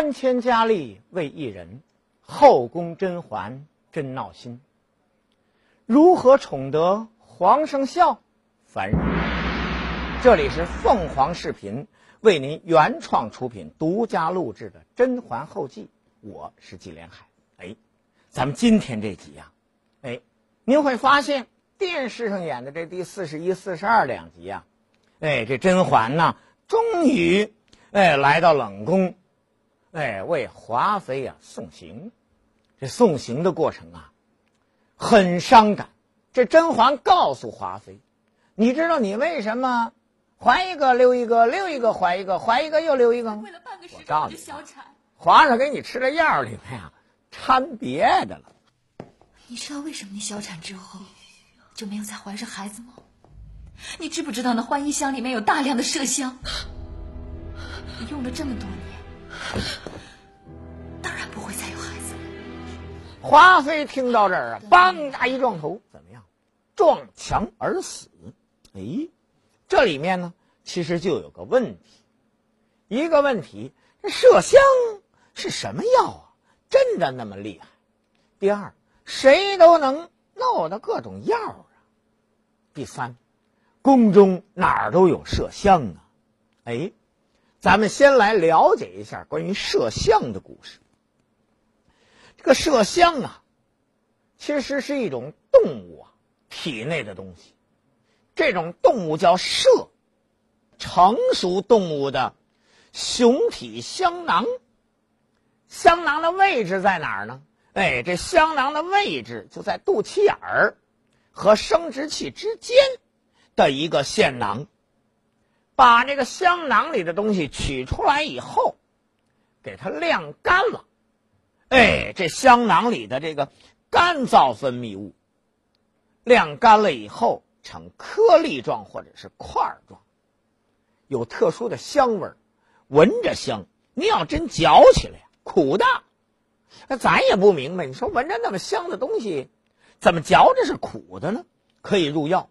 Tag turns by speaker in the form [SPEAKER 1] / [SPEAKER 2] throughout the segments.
[SPEAKER 1] 三千佳丽为一人，后宫甄嬛真闹心。如何宠得皇上笑？烦人。这里是凤凰视频为您原创出品、独家录制的《甄嬛后记》，我是纪连海。哎，咱们今天这集呀，哎，您会发现电视上演的这第四十一、四十二两集呀，哎，这甄嬛呢，终于哎来到冷宫，哎，为华妃啊送行。这送行的过程啊。很伤感，这甄嬛告诉华妃：“你知道你为什么怀一个留一个，留一个怀一个，怀一个又留一个吗？我告诉你，皇上给你吃的药里面啊掺别的了。
[SPEAKER 2] 你知道为什么你小产之后就没有再怀上孩子吗？你知不知道那欢宜香里面有大量的麝香？你用了这么多年，当然不会再有孩子了。”
[SPEAKER 1] 华妃听到这儿啊，梆家一撞头，怎么样？撞墙而死。哎，这里面呢，其实就有个问题。一个问题，这麝香是什么药啊？真的那么厉害？第二，谁都能弄的各种药啊？第三，宫中哪儿都有麝香啊？哎，咱们先来了解一下关于麝香的故事。这个麝香啊，其实是一种动物啊体内的东西。这种动物叫麝，成熟动物的雄体香囊。香囊的位置在哪儿呢？哎，这香囊的位置就在肚脐眼儿和生殖器之间的一个腺囊。把这个香囊里的东西取出来以后，给它晾干了。哎，这香囊里的这个干燥分泌物晾干了以后，呈颗粒状或者是块状，有特殊的香味儿，闻着香。你要真嚼起来呀，苦的。那咱也不明白，你说闻着那么香的东西，怎么嚼着是苦的呢？可以入药。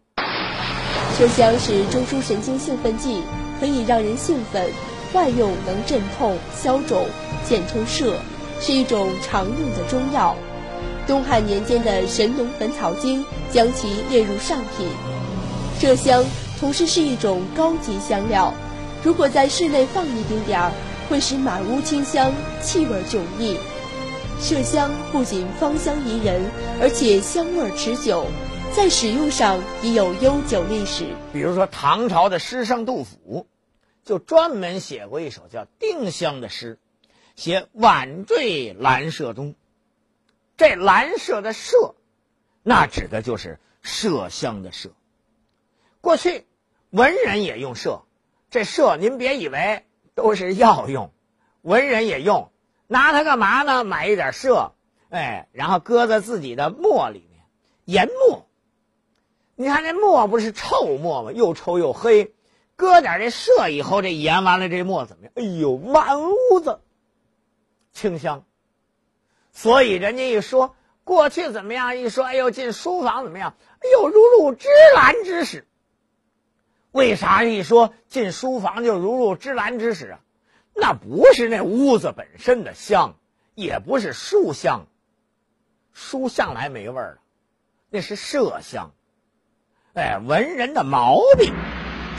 [SPEAKER 3] 麝香是中枢神经兴奋剂，可以让人兴奋，外用能镇痛、消肿、减冲摄。是一种常用的中药，东汉年间的《神农本草经》将其列入上品。麝香同时是一种高级香料，如果在室内放一丁点儿，会使满屋清香，气味迥异。麝香不仅芳香宜人，而且香味持久，在使用上已有悠久历史。
[SPEAKER 1] 比如说，唐朝的诗圣杜甫，就专门写过一首叫《丁香》的诗。写晚坠兰麝中，这兰麝的麝，那指的就是麝香的麝。过去文人也用麝，这麝您别以为都是药用，文人也用，拿它干嘛呢？买一点麝，哎，然后搁在自己的墨里面研墨。你看这墨不是臭墨吗？又臭又黑，搁点这麝以后，这研完了这墨怎么样？哎呦，满屋子。清香，所以人家一说过去怎么样？一说哎呦进书房怎么样？哎呦如入芝兰之室。为啥一说进书房就如入芝兰之室啊？那不是那屋子本身的香，也不是书香，书向来没味儿的，那是麝香。哎，文人的毛病。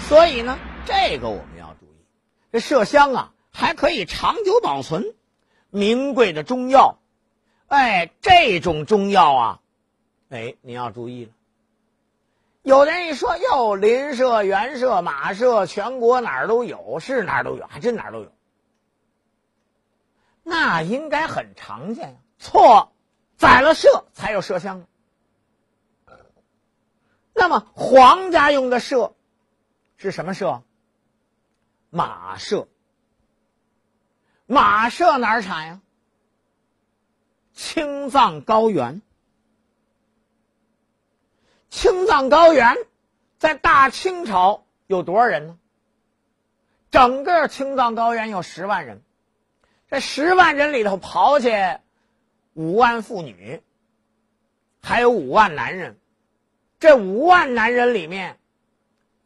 [SPEAKER 1] 所以呢，这个我们要注意，这麝香啊还可以长久保存。名贵的中药，哎，这种中药啊，哎，你要注意了。有的人一说哟，邻舍、原舍、马舍，全国哪儿都有，是哪儿都有，还真哪儿都有。那应该很常见呀。错，宰了麝才有麝香呢。那么皇家用的麝是什么麝？马麝。马麝哪儿产呀？青藏高原。青藏高原在大清朝有多少人呢？整个青藏高原有十万人，这十万人里头刨去五万妇女，还有五万男人。这五万男人里面，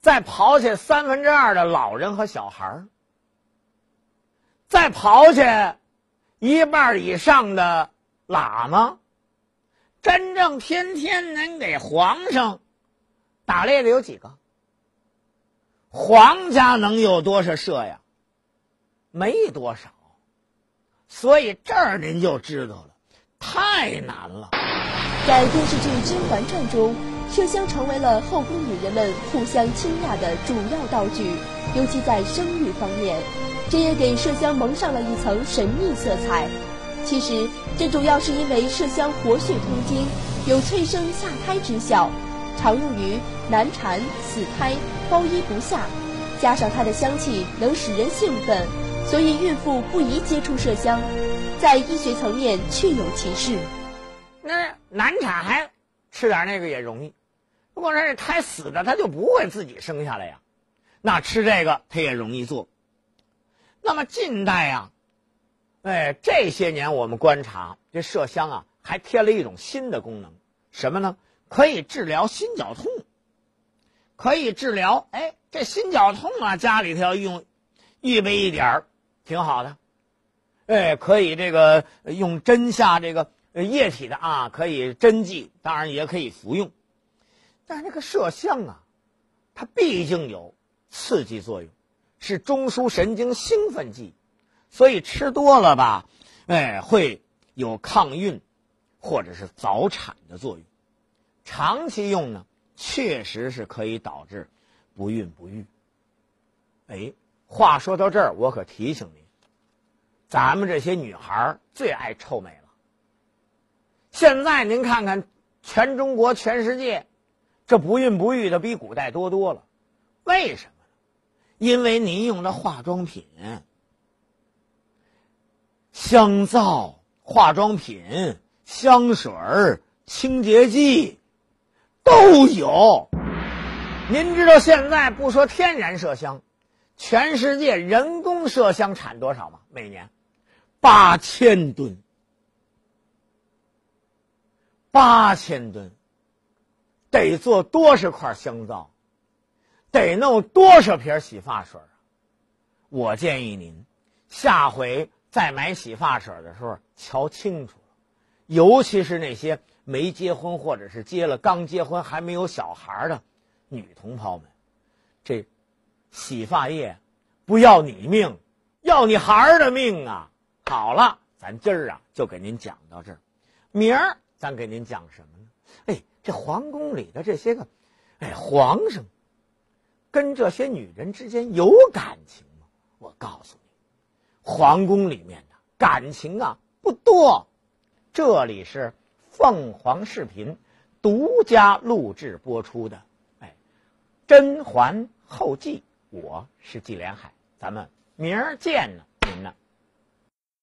[SPEAKER 1] 再刨去三分之二的老人和小孩儿。再刨去一半以上的喇嘛，真正天天能给皇上打猎的有几个？皇家能有多少社呀？没多少。所以这儿您就知道了，太难了。
[SPEAKER 3] 在电视剧《甄嬛传》中，麝香成为了后宫女人们互相倾轧的主要道具，尤其在生育方面，这也给麝香蒙上了一层神秘色彩。其实，这主要是因为麝香活血通经，有催生下胎之效，常用于难产、死胎、包衣不下，加上它的香气能使人兴奋。所以，孕妇不宜接触麝香，在医学层面确有其事。
[SPEAKER 1] 那难产还吃点那个也容易，如果说是胎死的，他就不会自己生下来呀。那吃这个他也容易做。那么近代啊，哎，这些年我们观察，这麝香啊还添了一种新的功能，什么呢？可以治疗心绞痛，可以治疗。哎，这心绞痛啊，家里头要用预备一点儿。挺好的，哎，可以这个用针下这个液体的啊，可以针剂，当然也可以服用。但是这个麝香啊，它毕竟有刺激作用，是中枢神经兴奋剂，所以吃多了吧，哎，会有抗孕或者是早产的作用。长期用呢，确实是可以导致不孕不育。哎。话说到这儿，我可提醒您，咱们这些女孩最爱臭美了。现在您看看，全中国、全世界，这不孕不育的比古代多多了。为什么？因为您用的化妆品、香皂、化妆品、香水清洁剂都有。您知道现在不说天然麝香。全世界人工麝香产多少吗？每年八千吨，八千吨，得做多少块香皂，得弄多少瓶洗发水啊！我建议您下回再买洗发水的时候瞧清楚，尤其是那些没结婚或者是结了刚结婚还没有小孩的女同胞们，这。洗发液不要你命，要你孩儿的命啊！好了，咱今儿啊就给您讲到这儿，明儿咱给您讲什么呢？哎，这皇宫里的这些个，哎，皇上跟这些女人之间有感情吗？我告诉你，皇宫里面的感情啊不多。这里是凤凰视频独家录制播出的，哎，《甄嬛后记》。我是纪连海，咱们明儿见呢。